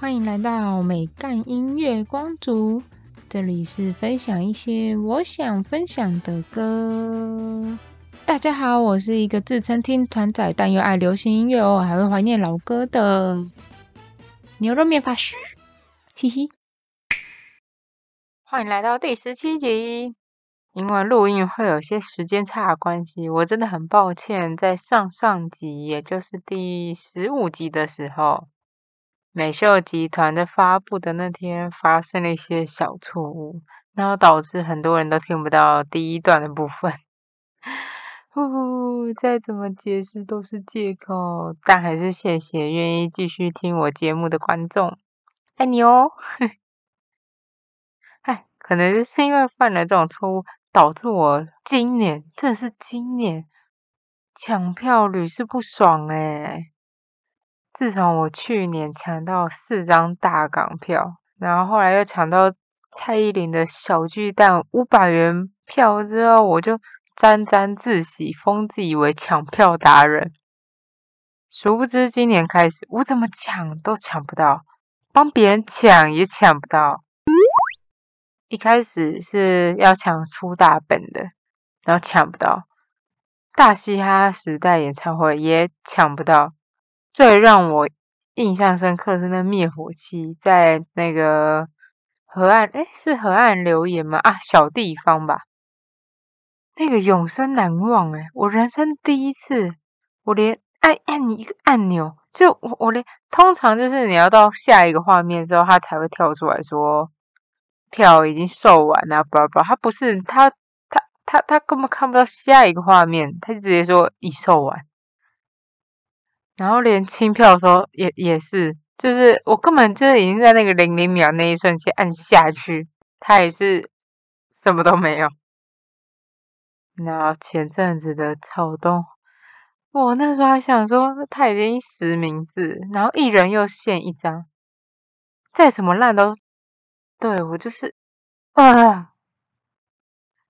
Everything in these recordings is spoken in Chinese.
欢迎来到美干音乐光族，这里是分享一些我想分享的歌。大家好，我是一个自称听团仔，但又爱流行音乐哦，还会怀念老歌的牛肉面法师，嘻嘻。欢迎来到第十七集。因为录音会有些时间差的关系，我真的很抱歉，在上上集，也就是第十五集的时候，美秀集团在发布的那天发生了一些小错误，然后导致很多人都听不到第一段的部分。呼呼，再怎么解释都是借口，但还是谢谢愿意继续听我节目的观众，爱你哦。唉，可能是因为犯了这种错误。导致我今年，真的是今年抢票屡试不爽诶自从我去年抢到四张大港票，然后后来又抢到蔡依林的小巨蛋五百元票之后，我就沾沾自喜，封自以为抢票达人。殊不知今年开始，我怎么抢都抢不到，帮别人抢也抢不到。一开始是要抢出大本的，然后抢不到；大嘻哈时代演唱会也抢不到。最让我印象深刻是那灭火器在那个河岸，哎，是河岸留言吗？啊，小地方吧。那个永生难忘，哎，我人生第一次，我连按按一个按钮，就我我连通常就是你要到下一个画面之后，它才会跳出来说。票已经售完了，不不，他不是他他他他根本看不到下一个画面，他就直接说已售完。然后连清票的时候也也是，就是我根本就是已经在那个零零秒那一瞬间按下去，他也是什么都没有。那前阵子的草东，我那时候还想说他已经实名字，然后一人又限一张，再怎么烂都。对我就是，啊，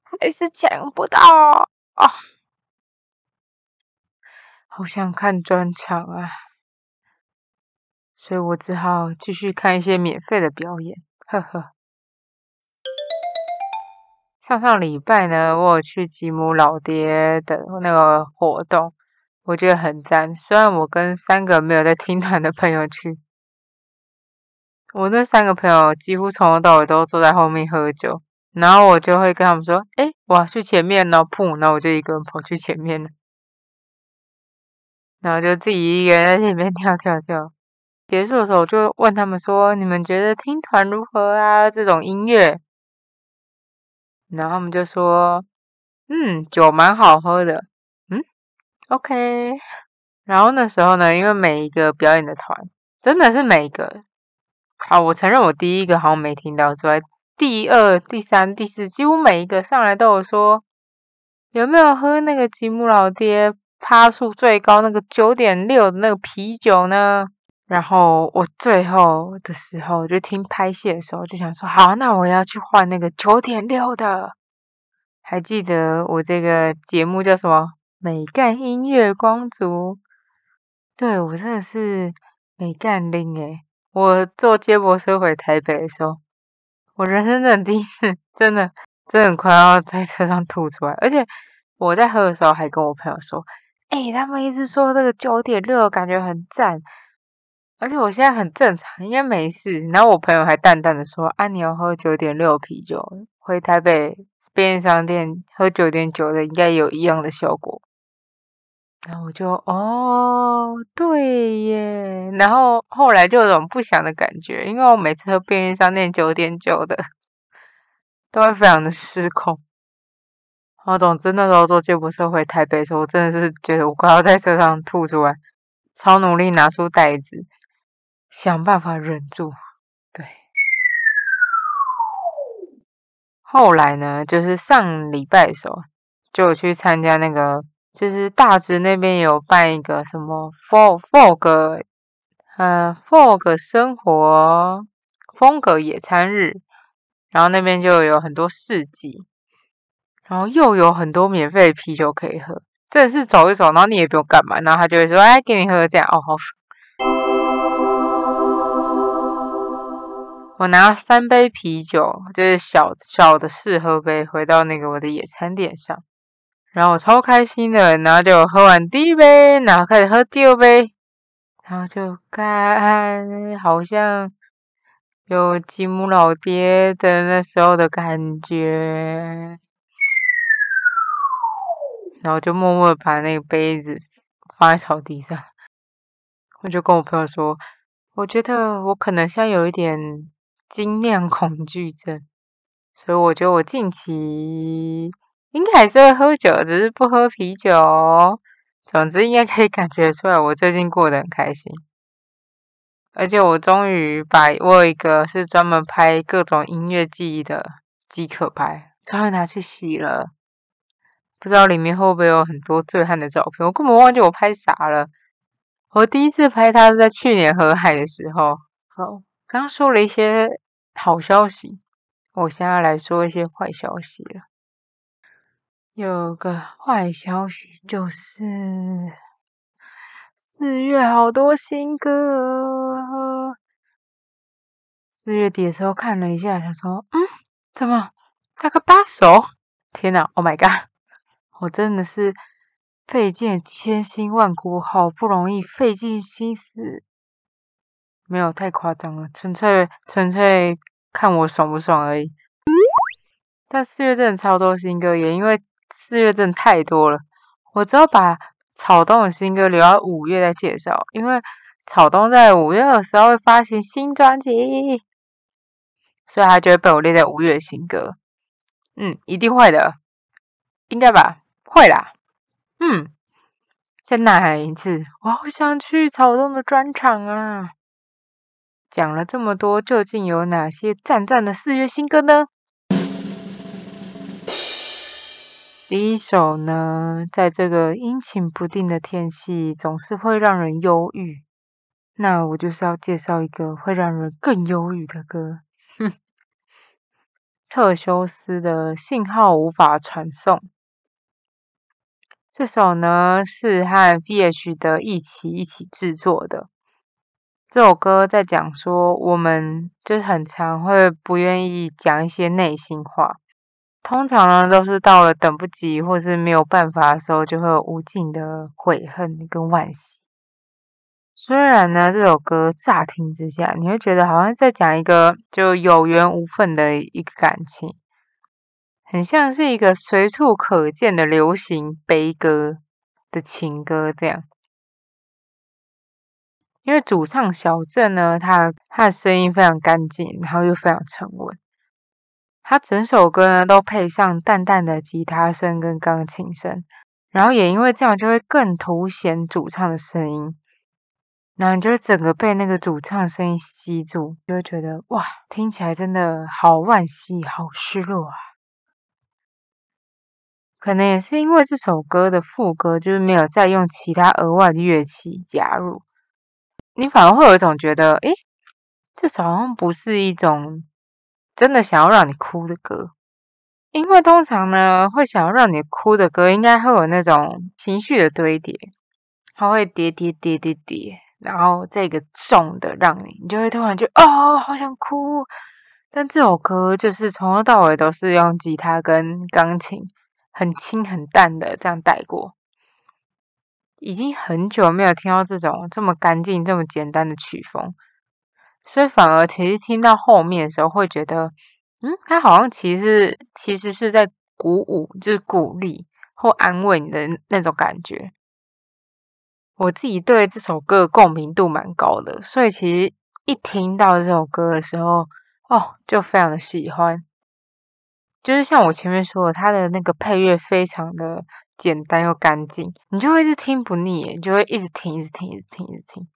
还是抢不到啊！好想看专场啊，所以我只好继续看一些免费的表演，呵呵。上上礼拜呢，我有去吉姆老爹的那个活动，我觉得很赞。虽然我跟三个没有在听团的朋友去。我那三个朋友几乎从头到尾都坐在后面喝酒，然后我就会跟他们说：“哎，我要去前面呢。”砰，然后我就一个人跑去前面了，然后就自己一个人在前面跳跳跳。结束的时候，我就问他们说：“你们觉得听团如何啊？这种音乐？”然后他们就说：“嗯，酒蛮好喝的。”嗯，OK。然后那时候呢，因为每一个表演的团真的是每一个。好，我承认我第一个好像没听到，之外第二、第三、第四，几乎每一个上来都有说有没有喝那个吉姆老爹趴数最高那个九点六的那个啤酒呢？然后我最后的时候就听拍戏的时候就想说，好，那我要去换那个九点六的。还记得我这个节目叫什么？美干音乐光族。对我真的是美干拎诶。我坐接驳车回台北的时候，我人生的第一次，真的真的很快要在车上吐出来。而且我在喝的时候还跟我朋友说：“哎，他们一直说这个九点六感觉很赞，而且我现在很正常，应该没事。”然后我朋友还淡淡的说：“啊，你要喝九点六啤酒，回台北便利商店喝九点九的，应该有一样的效果。”然后我就哦，对耶。然后后来就有种不祥的感觉，因为我每次喝便利商店九点九的，都会非常的失控。我总之那时候坐接驳车回台北的时候，我真的是觉得我快要在车上吐出来，超努力拿出袋子，想办法忍住。对。后来呢，就是上礼拜的时候，就去参加那个。就是大直那边有办一个什么 fog fog，呃 fog 生活风格野餐日，然后那边就有很多市集，然后又有很多免费的啤酒可以喝，真的是走一走，然后你也不用干嘛，然后他就会说，哎，给你喝这样，哦，好爽。我拿三杯啤酒，就是小小的试喝杯，回到那个我的野餐垫上，然后我超开心的，然后就喝完第一杯，然后开始喝第二杯，然后就干，好像有吉姆老爹的那时候的感觉，然后就默默把那个杯子放在草地上，我就跟我朋友说，我觉得我可能现在有一点。精酿恐惧症，所以我觉得我近期应该还是会喝酒，只是不喝啤酒。总之，应该可以感觉出来，我最近过得很开心。而且，我终于把我有一个是专门拍各种音乐记忆的机可拍，终于拿去洗了。不知道里面会不会有很多醉汉的照片，我根本忘记我拍啥了。我第一次拍它是在去年河海的时候。好。刚说了一些好消息，我现在来说一些坏消息了。有个坏消息就是，四月好多新歌。四月底的时候看了一下，想说，嗯，怎么大概八首？天哪，Oh my god！我真的是费尽千辛万苦，好不容易费尽心思。没有太夸张了，纯粹纯粹看我爽不爽而已。但四月真的超多新歌，也因为四月真的太多了，我只要把草东的新歌留到五月再介绍，因为草东在五月的时候会发行新专辑，所以他就会被我列在五月新歌。嗯，一定会的，应该吧？会啦。嗯，再呐喊一次，我好想去草东的专场啊！讲了这么多，究竟有哪些赞赞的四月新歌呢？第一首呢，在这个阴晴不定的天气，总是会让人忧郁。那我就是要介绍一个会让人更忧郁的歌，哼，特修斯的信号无法传送。这首呢是和 V.H 的一起一起制作的。这首歌在讲说，我们就是很常会不愿意讲一些内心话，通常呢都是到了等不及或是没有办法的时候，就会有无尽的悔恨跟惋惜。虽然呢这首歌乍听之下，你会觉得好像在讲一个就有缘无分的一个感情，很像是一个随处可见的流行悲歌的情歌这样。因为主唱小郑呢，他他的声音非常干净，然后又非常沉稳。他整首歌呢都配上淡淡的吉他声跟钢琴声，然后也因为这样就会更凸显主唱的声音。然后你就会整个被那个主唱声音吸住，就会觉得哇，听起来真的好惋惜，好失落啊！可能也是因为这首歌的副歌就是没有再用其他额外的乐器加入。你反而会有一种觉得，诶，这首好像不是一种真的想要让你哭的歌，因为通常呢，会想要让你哭的歌，应该会有那种情绪的堆叠，它会叠叠叠叠叠，然后这个重的让你，你就会突然就哦，好想哭。但这首歌就是从头到尾都是用吉他跟钢琴，很轻很淡的这样带过。已经很久没有听到这种这么干净、这么简单的曲风，所以反而其实听到后面的时候，会觉得，嗯，他好像其实其实是在鼓舞，就是鼓励或安慰你的那种感觉。我自己对这首歌的共鸣度蛮高的，所以其实一听到这首歌的时候，哦，就非常的喜欢。就是像我前面说的，他的那个配乐非常的。简单又干净，你就会一直听不腻，你就会一直听，一直听，一直听，一直听。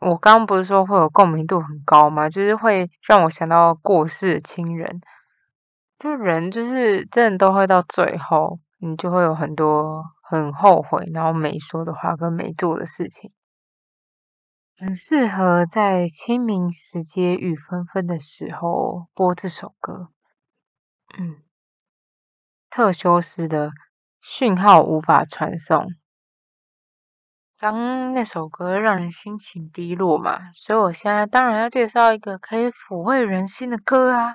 我刚刚不是说会有共鸣度很高吗？就是会让我想到过世的亲人，就人就是真的都会到最后，你就会有很多很后悔，然后没说的话跟没做的事情，很适合在清明时节雨纷纷的时候播这首歌。嗯，特修斯的。讯号无法传送。刚那首歌让人心情低落嘛，所以我现在当然要介绍一个可以抚慰人心的歌啊。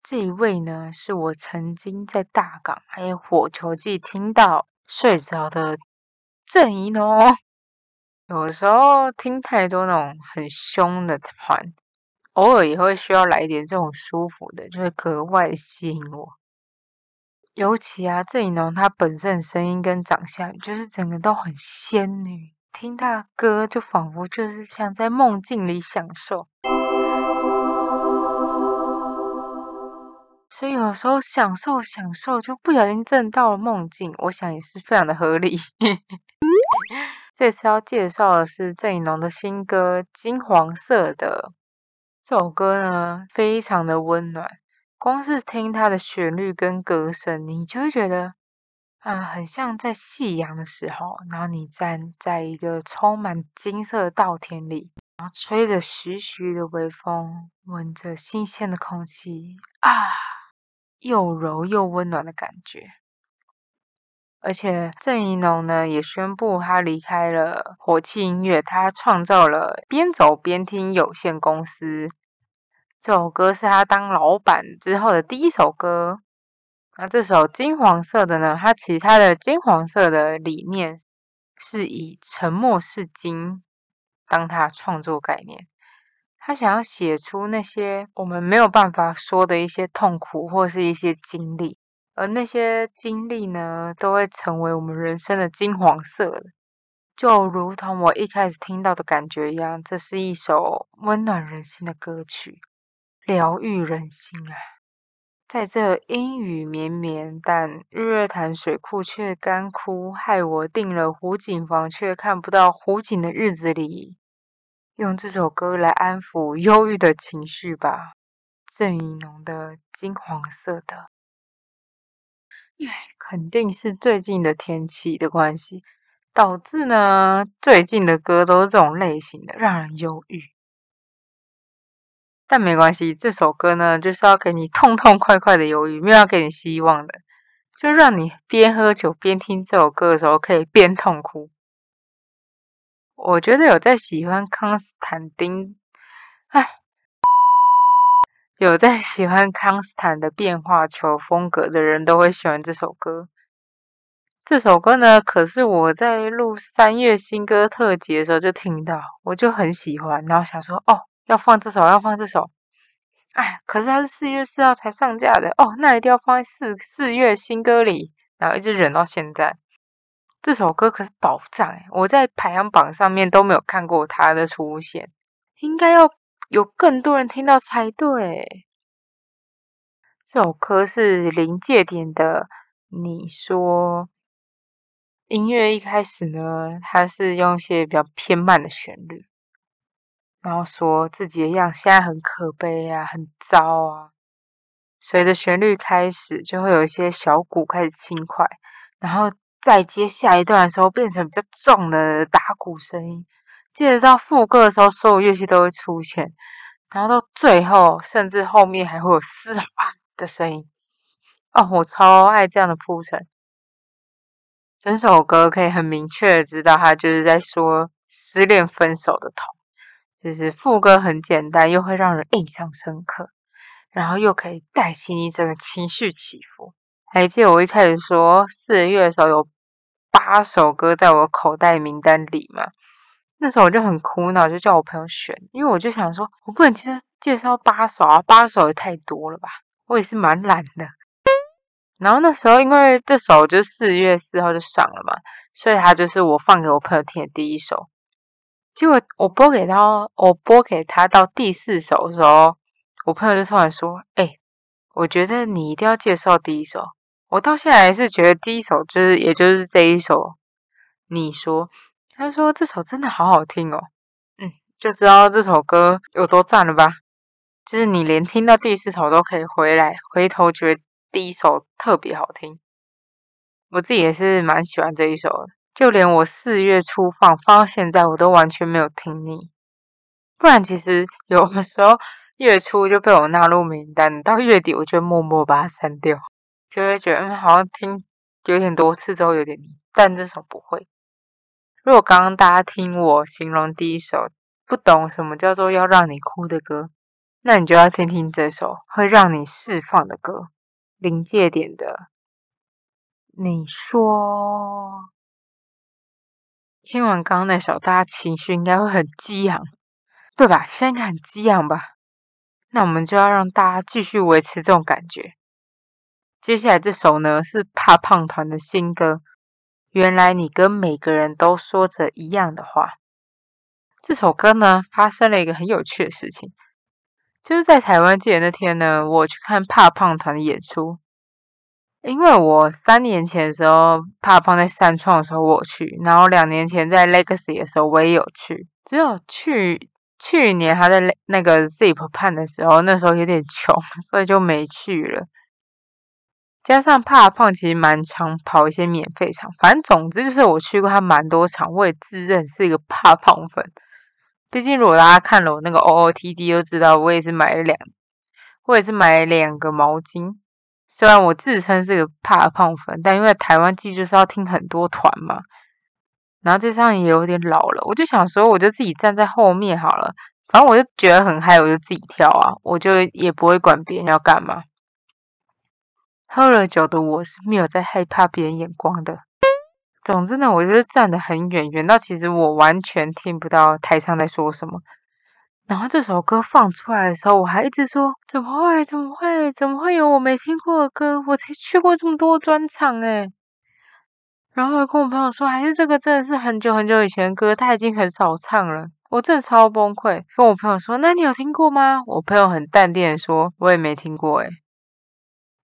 这一位呢，是我曾经在大港还有火球季听到睡着的郑怡农。有时候听太多那种很凶的团，偶尔也会需要来一点这种舒服的，就会格外吸引我。尤其啊，郑怡农她本身的声音跟长相，就是整个都很仙女，听她的歌就仿佛就是像在梦境里享受。所以有时候享受享受，就不小心震到了梦境，我想也是非常的合理。这次要介绍的是郑怡农的新歌《金黄色的》。这首歌呢，非常的温暖，光是听它的旋律跟歌声，你就会觉得，啊，很像在夕阳的时候，然后你站在一个充满金色的稻田里，然后吹着徐徐的微风，闻着新鲜的空气，啊，又柔又温暖的感觉。而且郑怡农呢也宣布他离开了火气音乐，他创造了边走边听有限公司。这首歌是他当老板之后的第一首歌。那这首金黄色的呢？他其他的金黄色的理念是以沉默是金当他创作概念。他想要写出那些我们没有办法说的一些痛苦或是一些经历。而那些经历呢，都会成为我们人生的金黄色的，就如同我一开始听到的感觉一样。这是一首温暖人心的歌曲，疗愈人心啊！在这阴雨绵绵，但日月潭水库却干枯，害我订了湖景房却看不到湖景的日子里，用这首歌来安抚忧郁的情绪吧。郑怡农的《金黄色的》。肯定是最近的天气的关系，导致呢最近的歌都是这种类型的，让人忧郁。但没关系，这首歌呢就是要给你痛痛快快的忧郁，没有要给你希望的，就让你边喝酒边听这首歌的时候可以边痛哭。我觉得有在喜欢康斯坦丁，哎。有在喜欢康斯坦的变化球风格的人都会喜欢这首歌。这首歌呢，可是我在录三月新歌特辑的时候就听到，我就很喜欢，然后想说，哦，要放这首，要放这首。哎，可是它是四月四号才上架的，哦，那一定要放在四四月新歌里，然后一直忍到现在。这首歌可是宝藏哎，我在排行榜上面都没有看过它的出现，应该要。有更多人听到才对。这首歌是临界点的。你说音乐一开始呢，它是用一些比较偏慢的旋律，然后说自己的样现在很可悲啊，很糟啊。随着旋律开始，就会有一些小鼓开始轻快，然后再接下一段的时候，变成比较重的打鼓声音。接着到副歌的时候，所有乐器都会出现，然后到最后，甚至后面还会有嘶啊的声音。哦，我超爱这样的铺陈。整首歌可以很明确的知道，他就是在说失恋分手的痛。就是副歌很简单，又会让人印象深刻，然后又可以带起你整个情绪起伏。还记得我一开始说四月的时候有八首歌在我口袋名单里吗？那时候我就很苦恼，就叫我朋友选，因为我就想说，我不能介介绍八首啊，八首也太多了吧。我也是蛮懒的。然后那时候因为这首就四月四号就上了嘛，所以他就是我放给我朋友听的第一首。结果我播给他，我播给他到第四首的时候，我朋友就突然说：“哎，我觉得你一定要介绍第一首。”我到现在还是觉得第一首就是，也就是这一首。你说。他说：“这首真的好好听哦，嗯，就知道这首歌有多赞了吧？就是你连听到第四首都可以回来回头觉得第一首特别好听。我自己也是蛮喜欢这一首的，就连我四月初放放到现在，我都完全没有听腻。不然其实有的时候月初就被我纳入名单，到月底我就默默把它删掉，就会觉得嗯，好像听有点多次之后有点腻。但这首不会。”如果刚刚大家听我形容第一首不懂什么叫做要让你哭的歌，那你就要听听这首会让你释放的歌，临界点的。你说，听完刚刚那首，大家情绪应该会很激昂，对吧？现在应该很激昂吧？那我们就要让大家继续维持这种感觉。接下来这首呢是怕胖团的新歌。原来你跟每个人都说着一样的话。这首歌呢发生了一个很有趣的事情，就是在台湾记得那天呢，我去看怕胖团的演出。因为我三年前的时候怕胖在三创的时候我去，然后两年前在 Legacy 的时候我也有去，只有去。去年他在那个 Zip 判的时候，那时候有点穷，所以就没去了。加上怕胖，其实蛮常跑一些免费场。反正总之就是我去过他蛮多场，我也自认是一个怕胖粉。毕竟如果大家看了我那个 OOTD，就知道我也是买了两，我也是买了两个毛巾。虽然我自称是个怕胖粉，但因为台湾季就是要听很多团嘛。然后这上也有点老了，我就想说，我就自己站在后面好了，反正我就觉得很嗨，我就自己跳啊，我就也不会管别人要干嘛。喝了酒的我是没有在害怕别人眼光的。总之呢，我就是站得很远，远到其实我完全听不到台上在说什么。然后这首歌放出来的时候，我还一直说：怎么会？怎么会？怎么会有我没听过的歌？我才去过这么多专场诶然后跟我朋友说，还是这个真的是很久很久以前的歌，他已经很少唱了。我真的超崩溃。跟我朋友说，那你有听过吗？我朋友很淡定的说，我也没听过诶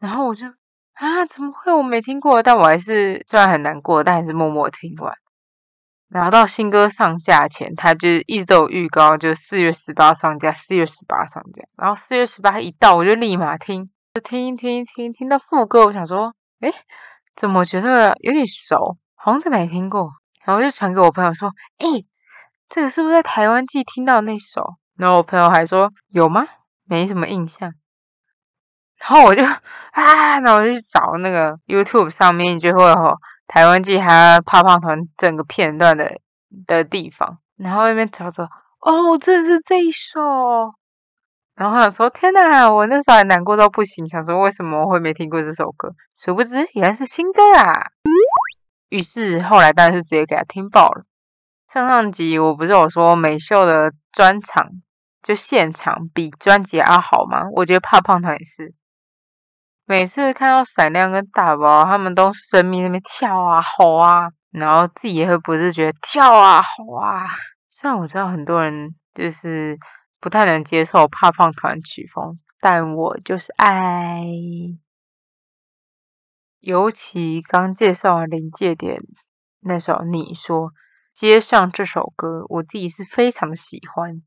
然后我就啊，怎么会我没听过？但我还是虽然很难过，但还是默默听完。然后到新歌上架前，他就一直都有预告，就四月十八上架，四月十八上架。然后四月十八一到，我就立马听，就听听听听到副歌，我想说，诶怎么觉得有点熟？好像在哪听过，然后就传给我朋友说：“哎，这个是不是在台湾季听到那首？”然后我朋友还说：“有吗？没什么印象。”然后我就啊，那我就去找那个 YouTube 上面就会有台湾季还有胖胖团整个片段的的地方，然后那边找找，哦，这是这一首。然后想说：“天哪，我那时候还难过到不行，想说为什么我会没听过这首歌？殊不知原来是新歌啊！”于是后来当然是直接给他听爆了。上上集我不是有说美秀的专场就现场比专辑要好吗？我觉得怕胖团也是，每次看到闪亮跟大宝他们都生命那边跳啊吼啊，然后自己也会不自觉跳啊吼啊。虽然我知道很多人就是。不太能接受怕胖团曲风，但我就是爱。尤其刚介绍完临界点那首，你说接上这首歌，我自己是非常的喜欢。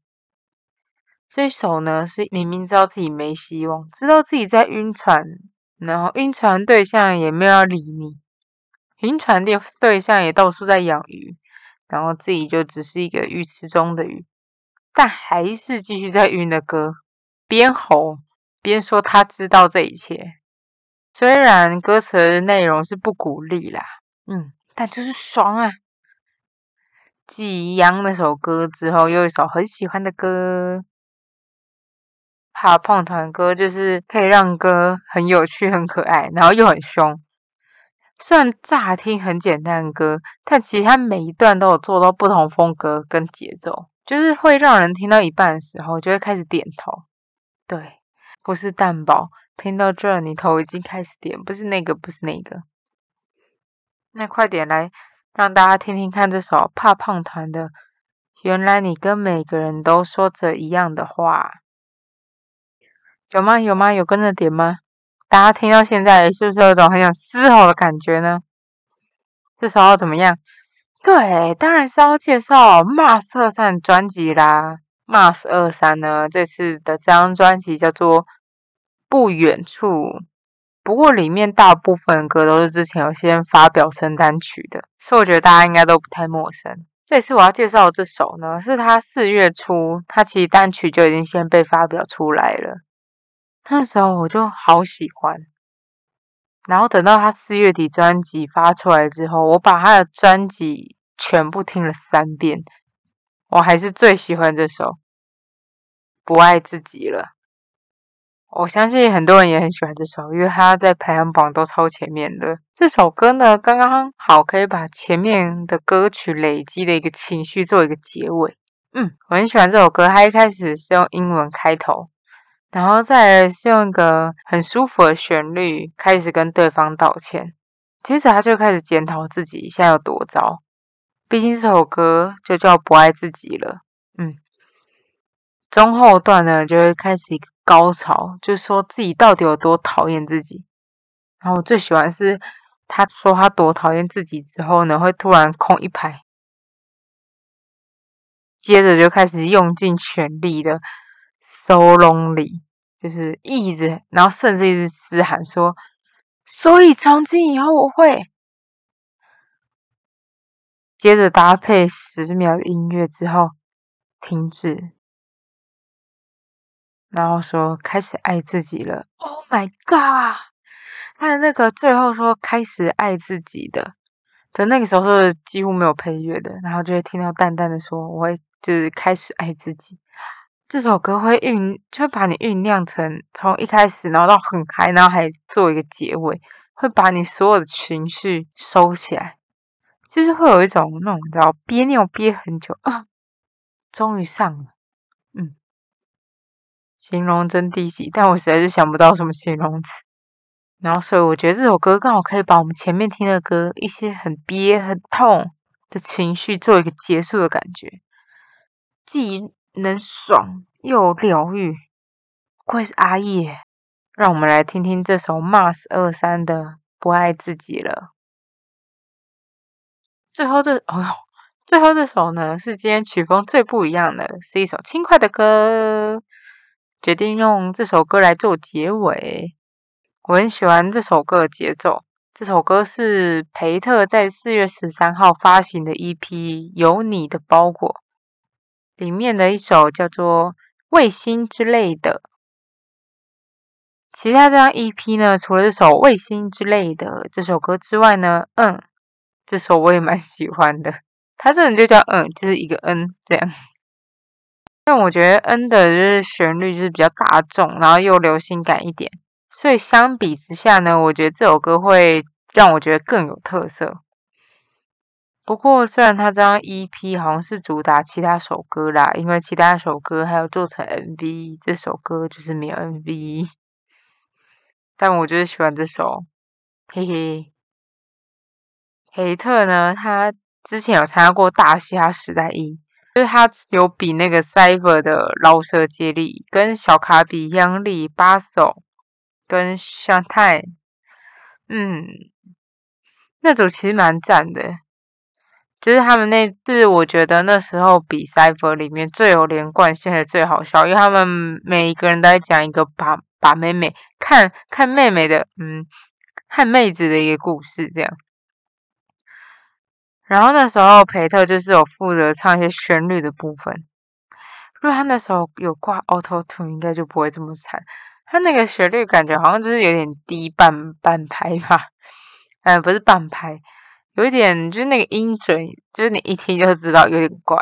这首呢，是明明知道自己没希望，知道自己在晕船，然后晕船对象也没有要理你，晕船的对象也到处在养鱼，然后自己就只是一个鱼池中的鱼。但还是继续在晕的歌，边吼边说他知道这一切。虽然歌词的内容是不鼓励啦，嗯，但就是爽啊！继央那首歌之后，又一首很喜欢的歌，怕胖团歌，就是可以让歌很有趣、很可爱，然后又很凶。虽然乍听很简单的歌，但其实它每一段都有做到不同风格跟节奏。就是会让人听到一半的时候，就会开始点头。对，不是蛋堡，听到这你头已经开始点，不是那个，不是那个。那快点来，让大家听听看这首怕胖团的。原来你跟每个人都说着一样的话，有吗？有吗？有跟着点吗？大家听到现在是不是有种很想嘶吼的感觉呢？这时候怎么样？对，当然是要介绍 Mars 二三专辑啦。Mars 二三呢，这次的这张专辑叫做《不远处》，不过里面大部分歌都是之前有先发表成单曲的，所以我觉得大家应该都不太陌生。这次我要介绍这首呢，是他四月初，他其实单曲就已经先被发表出来了，那时候我就好喜欢。然后等到他四月底专辑发出来之后，我把他的专辑全部听了三遍，我还是最喜欢这首《不爱自己了》。我相信很多人也很喜欢这首，因为它在排行榜都超前面的。这首歌呢，刚刚好可以把前面的歌曲累积的一个情绪做一个结尾。嗯，我很喜欢这首歌。它一开始是用英文开头，然后再用一个很舒服的旋律开始跟对方道歉，接着他就开始检讨自己现在有多糟。毕竟这首歌就叫不爱自己了。嗯，中后段呢就会开始一个高潮，就说自己到底有多讨厌自己。然后我最喜欢是他说他多讨厌自己之后呢，会突然空一排。接着就开始用尽全力的 solo 里就是一直，然后甚至一直嘶喊说：“所以从今以后我会。”接着搭配十秒的音乐之后停止，然后说开始爱自己了。Oh my god！他的那个最后说开始爱自己的的那个时候是几乎没有配乐的，然后就会听到淡淡的说：“我会。”就是开始爱自己，这首歌会酝，就会把你酝酿成从一开始，然后到很嗨，然后还做一个结尾，会把你所有的情绪收起来，就是会有一种那种你知道憋尿憋很久啊，终于上了，嗯，形容真低级，但我实在是想不到什么形容词，然后所以我觉得这首歌刚好可以把我们前面听的歌一些很憋很痛的情绪做一个结束的感觉。既能爽又疗愈，愧是阿叶。让我们来听听这首 Mars 二三的《不爱自己了》。最后这，哦哟，最后这首呢是今天曲风最不一样的，是一首轻快的歌。决定用这首歌来做结尾。我很喜欢这首歌的节奏。这首歌是培特在四月十三号发行的 EP《有你的包裹》。里面的一首叫做《卫星》之类的，其他这张 EP 呢，除了这首《卫星》之类的这首歌之外呢，嗯，这首我也蛮喜欢的。它这人就叫嗯，就是一个 N 这样。但我觉得 N 的就是旋律就是比较大众，然后又流行感一点，所以相比之下呢，我觉得这首歌会让我觉得更有特色。不过，虽然他这张 EP 好像是主打其他首歌啦，因为其他首歌还有做成 MV，这首歌就是没有 MV。但我就是喜欢这首，嘿嘿。黑特呢，他之前有参加过《大嘻哈时代一》，就是他有比那个 Cyber 的饶舌接力，跟小卡比、央丽、巴手跟向太嗯，那组其实蛮赞的。就是他们那，是我觉得那时候比赛 r 里面最有连贯性的最好笑，因为他们每一个人都在讲一个把把妹妹看看妹妹的，嗯，看妹子的一个故事这样。然后那时候培特就是有负责唱一些旋律的部分，如果他那时候有挂 Auto Tune，应该就不会这么惨。他那个旋律感觉好像就是有点低半半拍吧，嗯，不是半拍。有一点，就是那个音准，就是你一听就知道有点怪。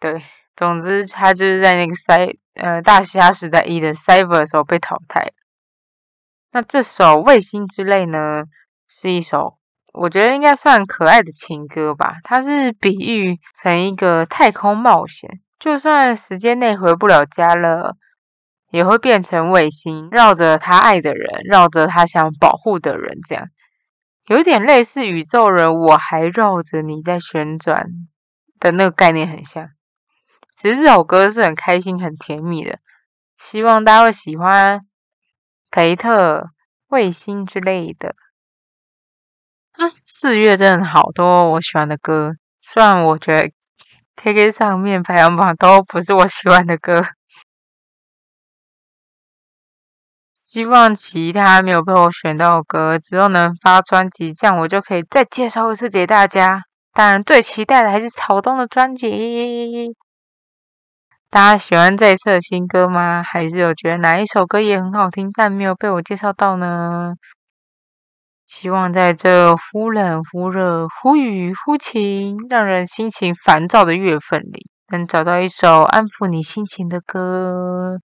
对，总之他就是在那个赛呃大嘻哈时代一的 Cyber 的时候被淘汰。那这首《卫星之泪》呢，是一首我觉得应该算可爱的情歌吧。它是比喻成一个太空冒险，就算时间内回不了家了，也会变成卫星，绕着他爱的人，绕着他想保护的人，这样。有点类似宇宙人，我还绕着你在旋转的那个概念很像。其实这首歌是很开心、很甜蜜的，希望大家会喜欢。培特、卫星之类的。啊，四月真的好多我喜欢的歌，虽然我觉得 K K 上面排行榜都不是我喜欢的歌。希望其他没有被我选到的歌之后能发专辑，这样我就可以再介绍一次给大家。当然，最期待的还是草东的专辑。大家喜欢这一次的新歌吗？还是有觉得哪一首歌也很好听，但没有被我介绍到呢？希望在这忽冷忽热、忽雨忽晴、让人心情烦躁的月份里，能找到一首安抚你心情的歌。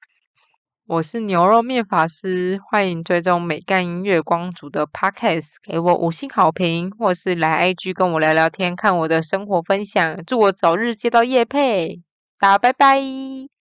我是牛肉面法师，欢迎追踪美干音乐光族的 Podcast，给我五星好评，或是来 IG 跟我聊聊天，看我的生活分享。祝我早日接到叶配，大家拜拜。